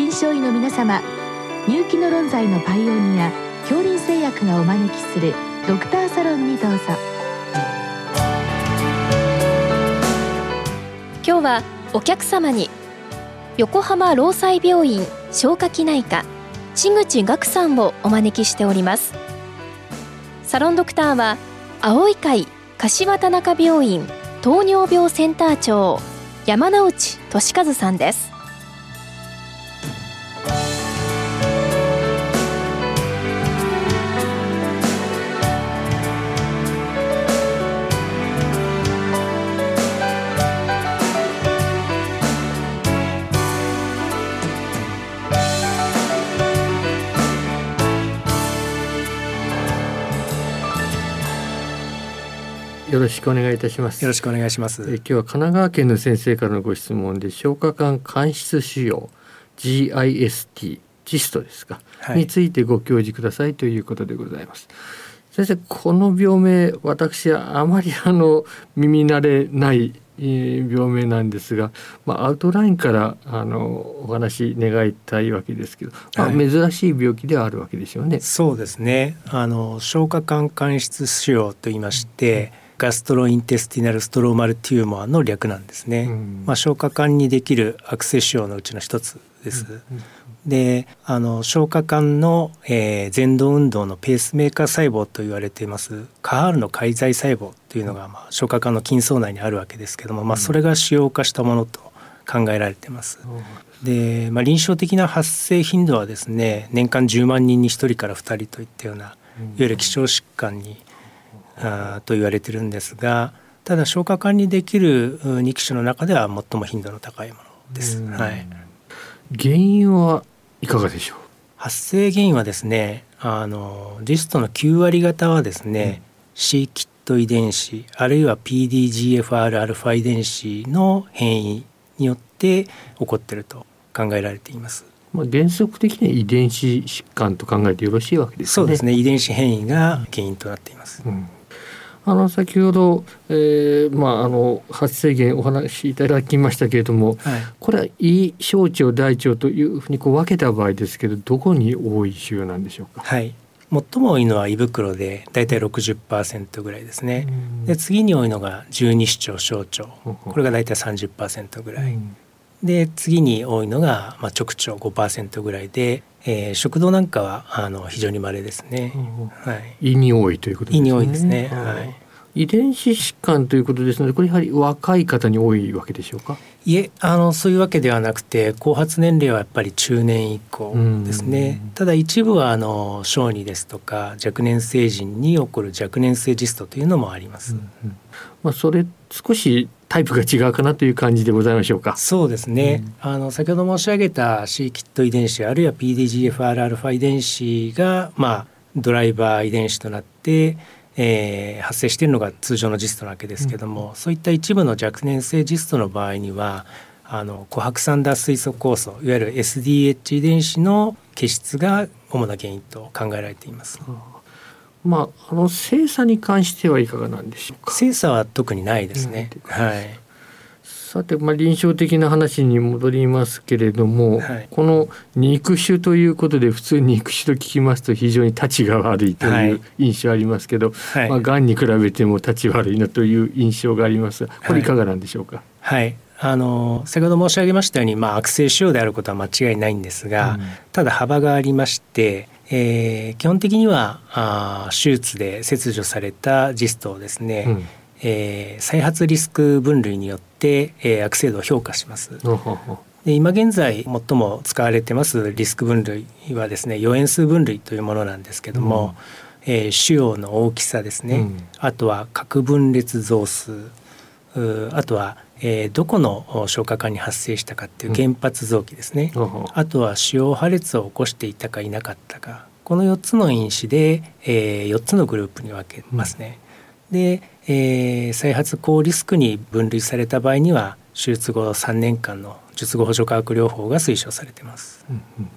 臨床医の皆様入気の論剤のパイオニア恐林製薬がお招きするドクターサロンにどうぞ。今日はお客様に横浜労災病院消化器内科千口岳さんをお招きしております。サロンドクターは青い会柏田中病院糖尿病センター長山内俊和さんです。よろしくお願いいたします。よろしくお願いします。え今日は神奈川県の先生からのご質問で消化管間質腫瘍 GIST ジストですか、はい、についてご教示くださいということでございます。先生この病名私はあまりあの耳慣れない病名なんですが、まあ、アウトラインからあのお話願いたいわけですけど、まあ、珍しい病気ではあるわけでしょうね。そうですねあの消化管間質腫瘍と言いまして、ガストロインテスティナルストローマルテューマーの略なんですね、うん、まあ、消化管にできる悪性腫瘍のうちの一つです、うん。うん、であの消化管の、えー、前動運動のペースメーカー細胞と言われていますカールの介在細胞というのが、まあ、消化管の筋層内にあるわけですけども、まあ、それが腫瘍化したものと考えられています。で、まあ、臨床的な発生頻度はですね年間10万人に1人から2人といったようないわゆる希少疾患にあと言われてるんですがただ消化管にできる肉種の中では最も頻度の高いものです。はい、原因はいかがでしょう？発生原因はですねあのリストの9割方はですね、うん、C キット遺伝子あるいは PDGFRα 遺伝子の変異によって起こっていると考えられています。まあ、原則的には遺伝子疾患と考えてよろしいわけですね。そうですね。遺伝子変異が原因となっています。うんあの先ほど、えー、まああの発生源お話しいただきましたけれども、はい、これは胃小腸大腸というふうにこう分けた場合ですけどどこに多い腫瘍なんでしょうか？はい最も多いのは胃袋でだいたい60%ぐらいですね。で次に多いのが十二指腸小腸これがだいたい30%ぐらい。で次に多いのが、まあ、直腸5%ぐらいで、えー、食道なんかはあの非常に稀ですね、はい、胃に多いということですね。胃に多いですね、はい、遺伝子疾患ということですのでこれやはり若い方に多いわけでしょうか？いえあのそういうわけではなくて後発年齢はやっぱり中年以降ですね。ただ一部はあの小児ですとか若年成人に起こる若年性ジストというのもあります、うんうん、まあ、それ少しタイプが違うかなという感じでございましょうか。そうですね。うん、あの先ほど申し上げた C キット遺伝子あるいは PDGFRα 遺伝子がまあドライバー遺伝子となって、えー、発生しているのが通常のジストなわけですけども、うん、そういった一部の若年性ジストの場合にはあのコハクサンダー水素酵素いわゆる SDH 遺伝子の欠失が主な原因と考えられています。うんまあ、あの精査に関してはいかがなんでしょうか？精査は特にないですね。はい。さて、まあ、臨床的な話に戻りますけれども、はい、この肉腫ということで普通肉腫と聞きますと非常に立ちが悪いという印象ありますけど、はい、まあ、がんに比べても立ち悪いなという印象がありますこれいかがなんでしょうか？はい、はいあの先ほど申し上げましたように、まあ、悪性腫瘍であることは間違いないんですが、うん、ただ幅がありましてえー、基本的にはあ手術で切除されたジストをですね、うん、えー、再発リスク分類によって、えー、悪性度を評価します。で今現在最も使われてますリスク分類はですね余塩数分類というものなんですけども、うん、えー、腫瘍の大きさですね、うん、あとは核分裂増数。あとはえー、どこの消化管に発生したかっていう原発臓器ですね、うん、あとは腫瘍破裂を起こしていたかいなか。ったかこの4つの因子で、えー、4つのグループに分けますね。うん、で、えー、再発高リスクに分類された場合には手術後3年間の術後補助化学療法が推奨されています。うんうん。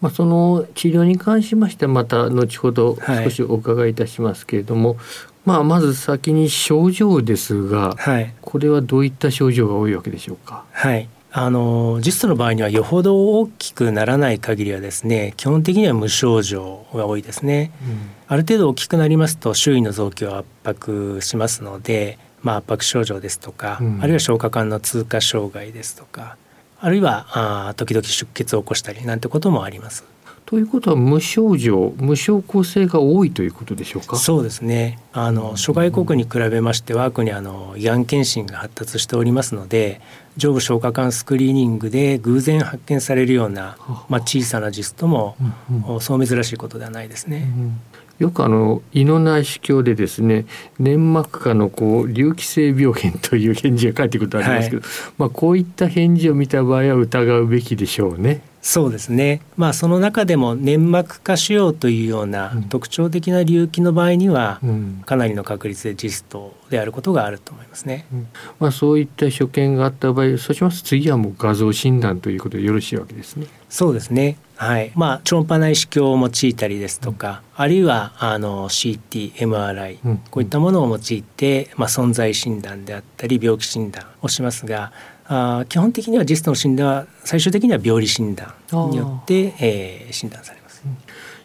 まあ、その治療に関しましてはまた後ほど少しお伺いいたしますけれども、はい、まあ、まず先に症状ですが、はい、これはどういった症状が多いわけでしょうか？はい。あのジストの場合にはよほど大きくならない限りはですね基本的には無症状が多いですね、うん、ある程度大きくなりますと周囲の臓器を圧迫しますので、まあ、圧迫症状ですとか、うん、あるいは消化管の通過障害ですとかあるいはあ時々出血を起こしたりなんてこともあります。ということは無症状無症候性が多いということでしょうか？そうですね。あの諸外国に比べまして我が国あの胃がん検診が発達しておりますので上部消化管スクリーニングで偶然発見されるような、まあ、小さなジストも、うんうん、そう珍しいことではないですね。うんよくあの胃の内視鏡でですね粘膜下のこう隆起性病変という返事が返ってくることありますけど、はい、まあこういった返事を見た場合は疑うべきでしょうね。そうですね、まあ、その中でも粘膜下腫瘍というような特徴的な隆起の場合には、かなりの確率でジストであることがあると思いますね。うん、まあ、そういった所見があった場合そうします次はもう画像診断ということでよろしいわけですね。そうですね。はい。まあ、超音波内視鏡を用いたりですとか、うん、あるいはあの CT、MRI、うん、こういったものを用いて、まあ、存在診断であったり病気診断をしますがあ基本的にはジストの診断は最終的には病理診断によって、えー、診断されます。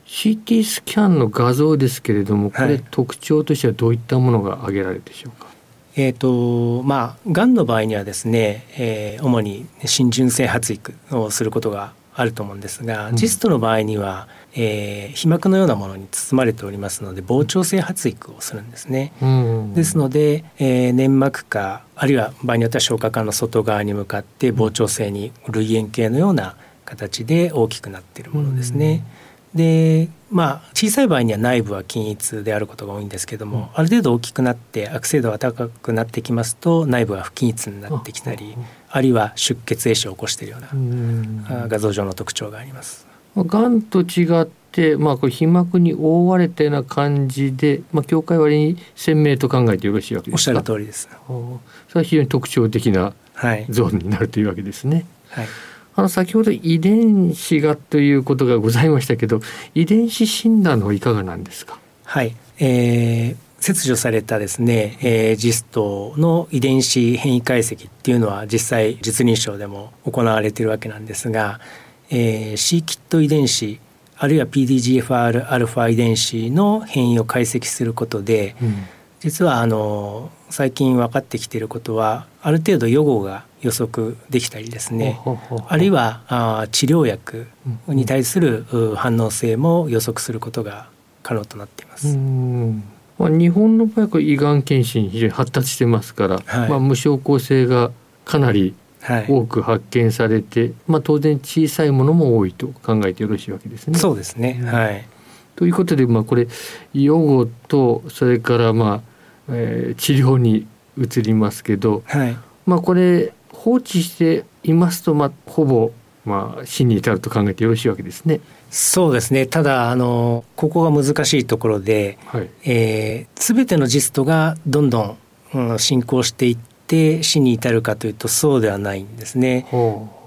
CT スキャンの画像ですけれどもこれ、特徴としてはどういったものが挙げられるでしょうか？えーとまあ、がんの場合にはですね、えー、主に浸潤性発育をすることがあると思うんですが、うん、ジストの場合には、えー、皮膜のようなものに包まれておりますので膨張性発育をするんですね。うん、ですので、えー、粘膜下あるいは場合によっては消化管の外側に向かって膨張性に類円形のような形で大きくなっているものですね。うん、でまあ小さい場合には内部は均一であることが多いんですけども、ある程度大きくなって悪性度が高くなってきますと内部は不均一になってきたりあるいは出血壊死を起こしているような画像上の特徴があります。がんと違ってまあこれ皮膜に覆われたような感じで、まあ、境界割に鮮明と考えてよろしいわけですか？おっしゃる通りです。それは非常に特徴的なゾーンになるというわけですね。はい、あの先ほど遺伝子がということがございましたけど遺伝子診断のいかがなんですか？はい、えー、切除されたですね、えー、ジストの遺伝子変異解析っていうのは実際実臨床でも行われているわけなんですが、えー、C キット遺伝子あるいは PDGFRα 遺伝子の変異を解析することで、うん、実はあの最近分かってきていることはある程度予後が予測できたりですね。あるいはあ治療薬に対する反応性も予測することが可能となっています。まあ、日本の場合は胃がん検診非常に発達してますから、はい、まあ、無症候性がかなり多く発見されて、はい、まあ、当然小さいものも多いと考えてよろしいわけですね。そうですね、はい、ということで、まあ、これ予後とそれからまあ、えー、治療に移りますけど、はい、まあ、これ放置していますと、まあ、ほぼまあ、死に至ると考えてよろしいわけですね。そうですね。ただあのここが難しいところで、はい。えー、全てのジストがどんどん、うん、進行していって死に至るかというとそうではないんですね。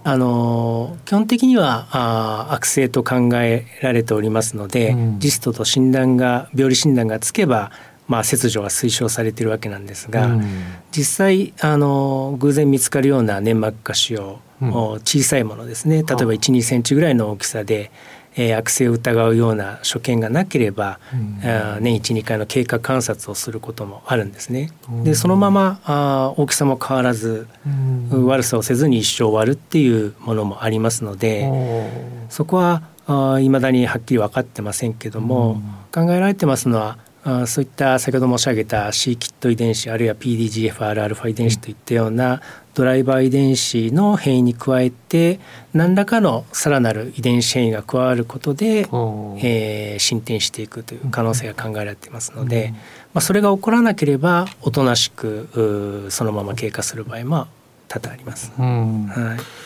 あの基本的にはあ悪性と考えられておりますので、うん、ジストと診断が病理診断がつけばまあ、切除が推奨されているわけなんですが、うん、実際あの偶然見つかるような粘膜下腫瘍、うん、小さいものですね。例えば1 2センチぐらいの大きさで、えー、悪性を疑うような所見がなければ、うん、年12回の経過観察をすることもあるんですね。でそのままあ大きさも変わらず、悪さをせずに一生終わるっていうものもありますのでそこはいまだにはっきり分かってませんけども、考えられてますのはあそういった先ほど申し上げた C キット遺伝子あるいは PDGFRα 遺伝子といったようなドライバー遺伝子の変異に加えて何らかのさらなる遺伝子変異が加わることで、えー、進展していくという可能性が考えられていますので、まあ、それが起こらなければおとなしくそのまま経過する場合も多々あります。はい。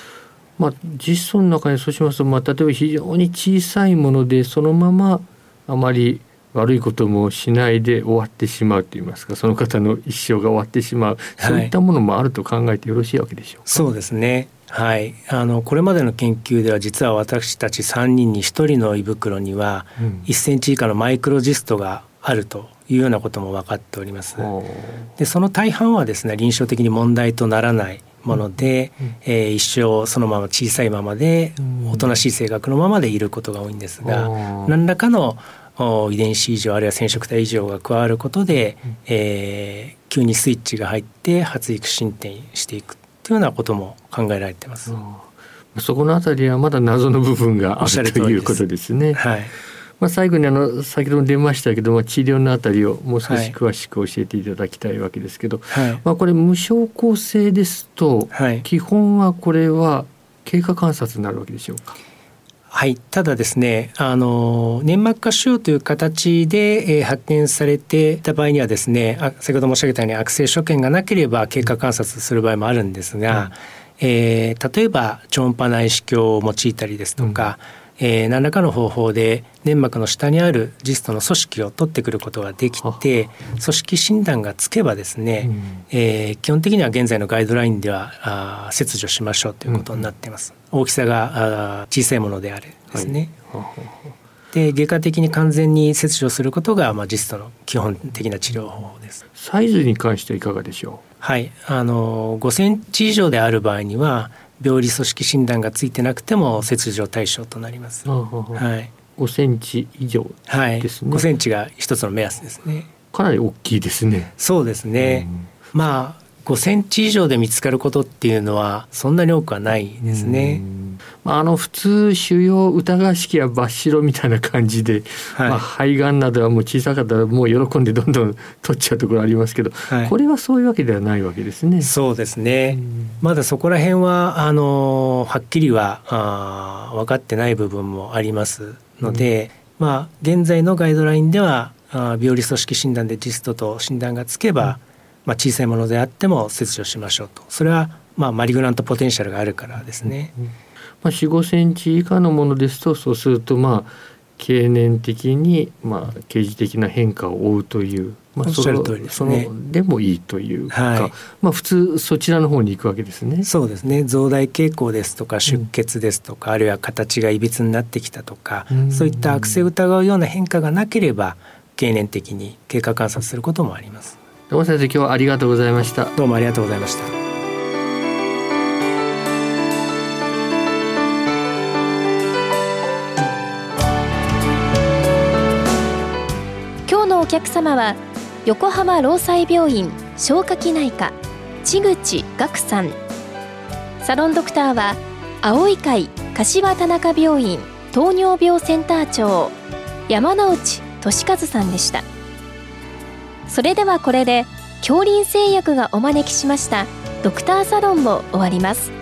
まあ、実装の中にそうしますと、まあ、例えば非常に小さいものでそのままあまり悪いこともしないで終わってしまうといいますかその方の一生が終わってしまう、そういったものもあると考えてよろしいわけでしょうか？そうですね。はい、あのこれまでの研究では実は私たち3人に1人の胃袋には1センチ以下のマイクロジストがあるというようなことも分かっております。でその大半はですね臨床的に問題とならないもので、うん、えー、一生そのまま小さいままで、おとなしい性格のままでいることが多いんですが、何らかの遺伝子異常あるいは染色体異常が加わることで、うん、えー、急にスイッチが入って発育進展していくというようなことも考えられてます。そこのあたりはまだ謎の部分があるということですね。はい。まあ、最後にあの先ほども出ましたけども治療のあたりをもう少し詳しく教えていただきたいわけですけど、はい、まあ、これ無症候性ですと、はい、基本はこれは経過観察になるわけでしょうか？はい、ただですねあの粘膜下腫瘍という形で、えー、発見されていた場合にはですねあ先ほど申し上げたように悪性所見がなければ経過観察する場合もあるんですが、うん、えー、例えば超音波内視鏡を用いたりですとか、うんえー、何らかの方法で粘膜の下にあるジストの組織を取ってくることができて組織診断がつけばですね、うん、えー、基本的には現在のガイドラインではあ切除しましょうということになっています、うん、大きさがあ小さいものであれですね、はい、で外科的に完全に切除することが、まあ、ジストの基本的な治療方法です。サイズに関してはいかがでしょう？はい。あの5センチ以上である場合には病理組織診断がついてなくても切除対象となります。はい。5センチ以上ですね。はい、5センチが一つの目安ですね。かなり大きいですね。そうですね。うん、まあ5センチ以上で見つかることっていうのはそんなに多くはないですね。あの普通腫瘍疑わしきや抜白みたいな感じで、はい、まあ、肺がんなどはもう小さかったらもう喜んでどんどん取っちゃうところありますけど、はい、これはそういうわけではないわけですね。そうですね。まだそこら辺はあのはっきりはあ分かってない部分もありますので、うん、まあ現在のガイドラインではあ病理組織診断でジストと診断がつけば、まあ、小さいものであっても切除しましょうと。それはまあマリグナントポテンシャルがあるからですね。まあ、4 5センチ以下のものですとそうするとまあ経年的にまあ刑事的な変化を追うという、まあ、そので、ね、そのでもいいというか、はい、まあ普通そちらの方に行くわけですね。そうですね。増大傾向ですとか出血ですとか、うん、あるいは形がいびつになってきたとか、うん、そういった悪性を疑うような変化がなければ経年的に経過観察することもあります。どうも先生今日はありがとうございました。どうもありがとうございましたのお客様は横浜労災病院消化器内科千口岳さんサロンドクターは青い会柏田中病院糖尿病センター長山内俊和さんでした。それではこれで恐林製薬がお招きしましたドクターサロンも終わります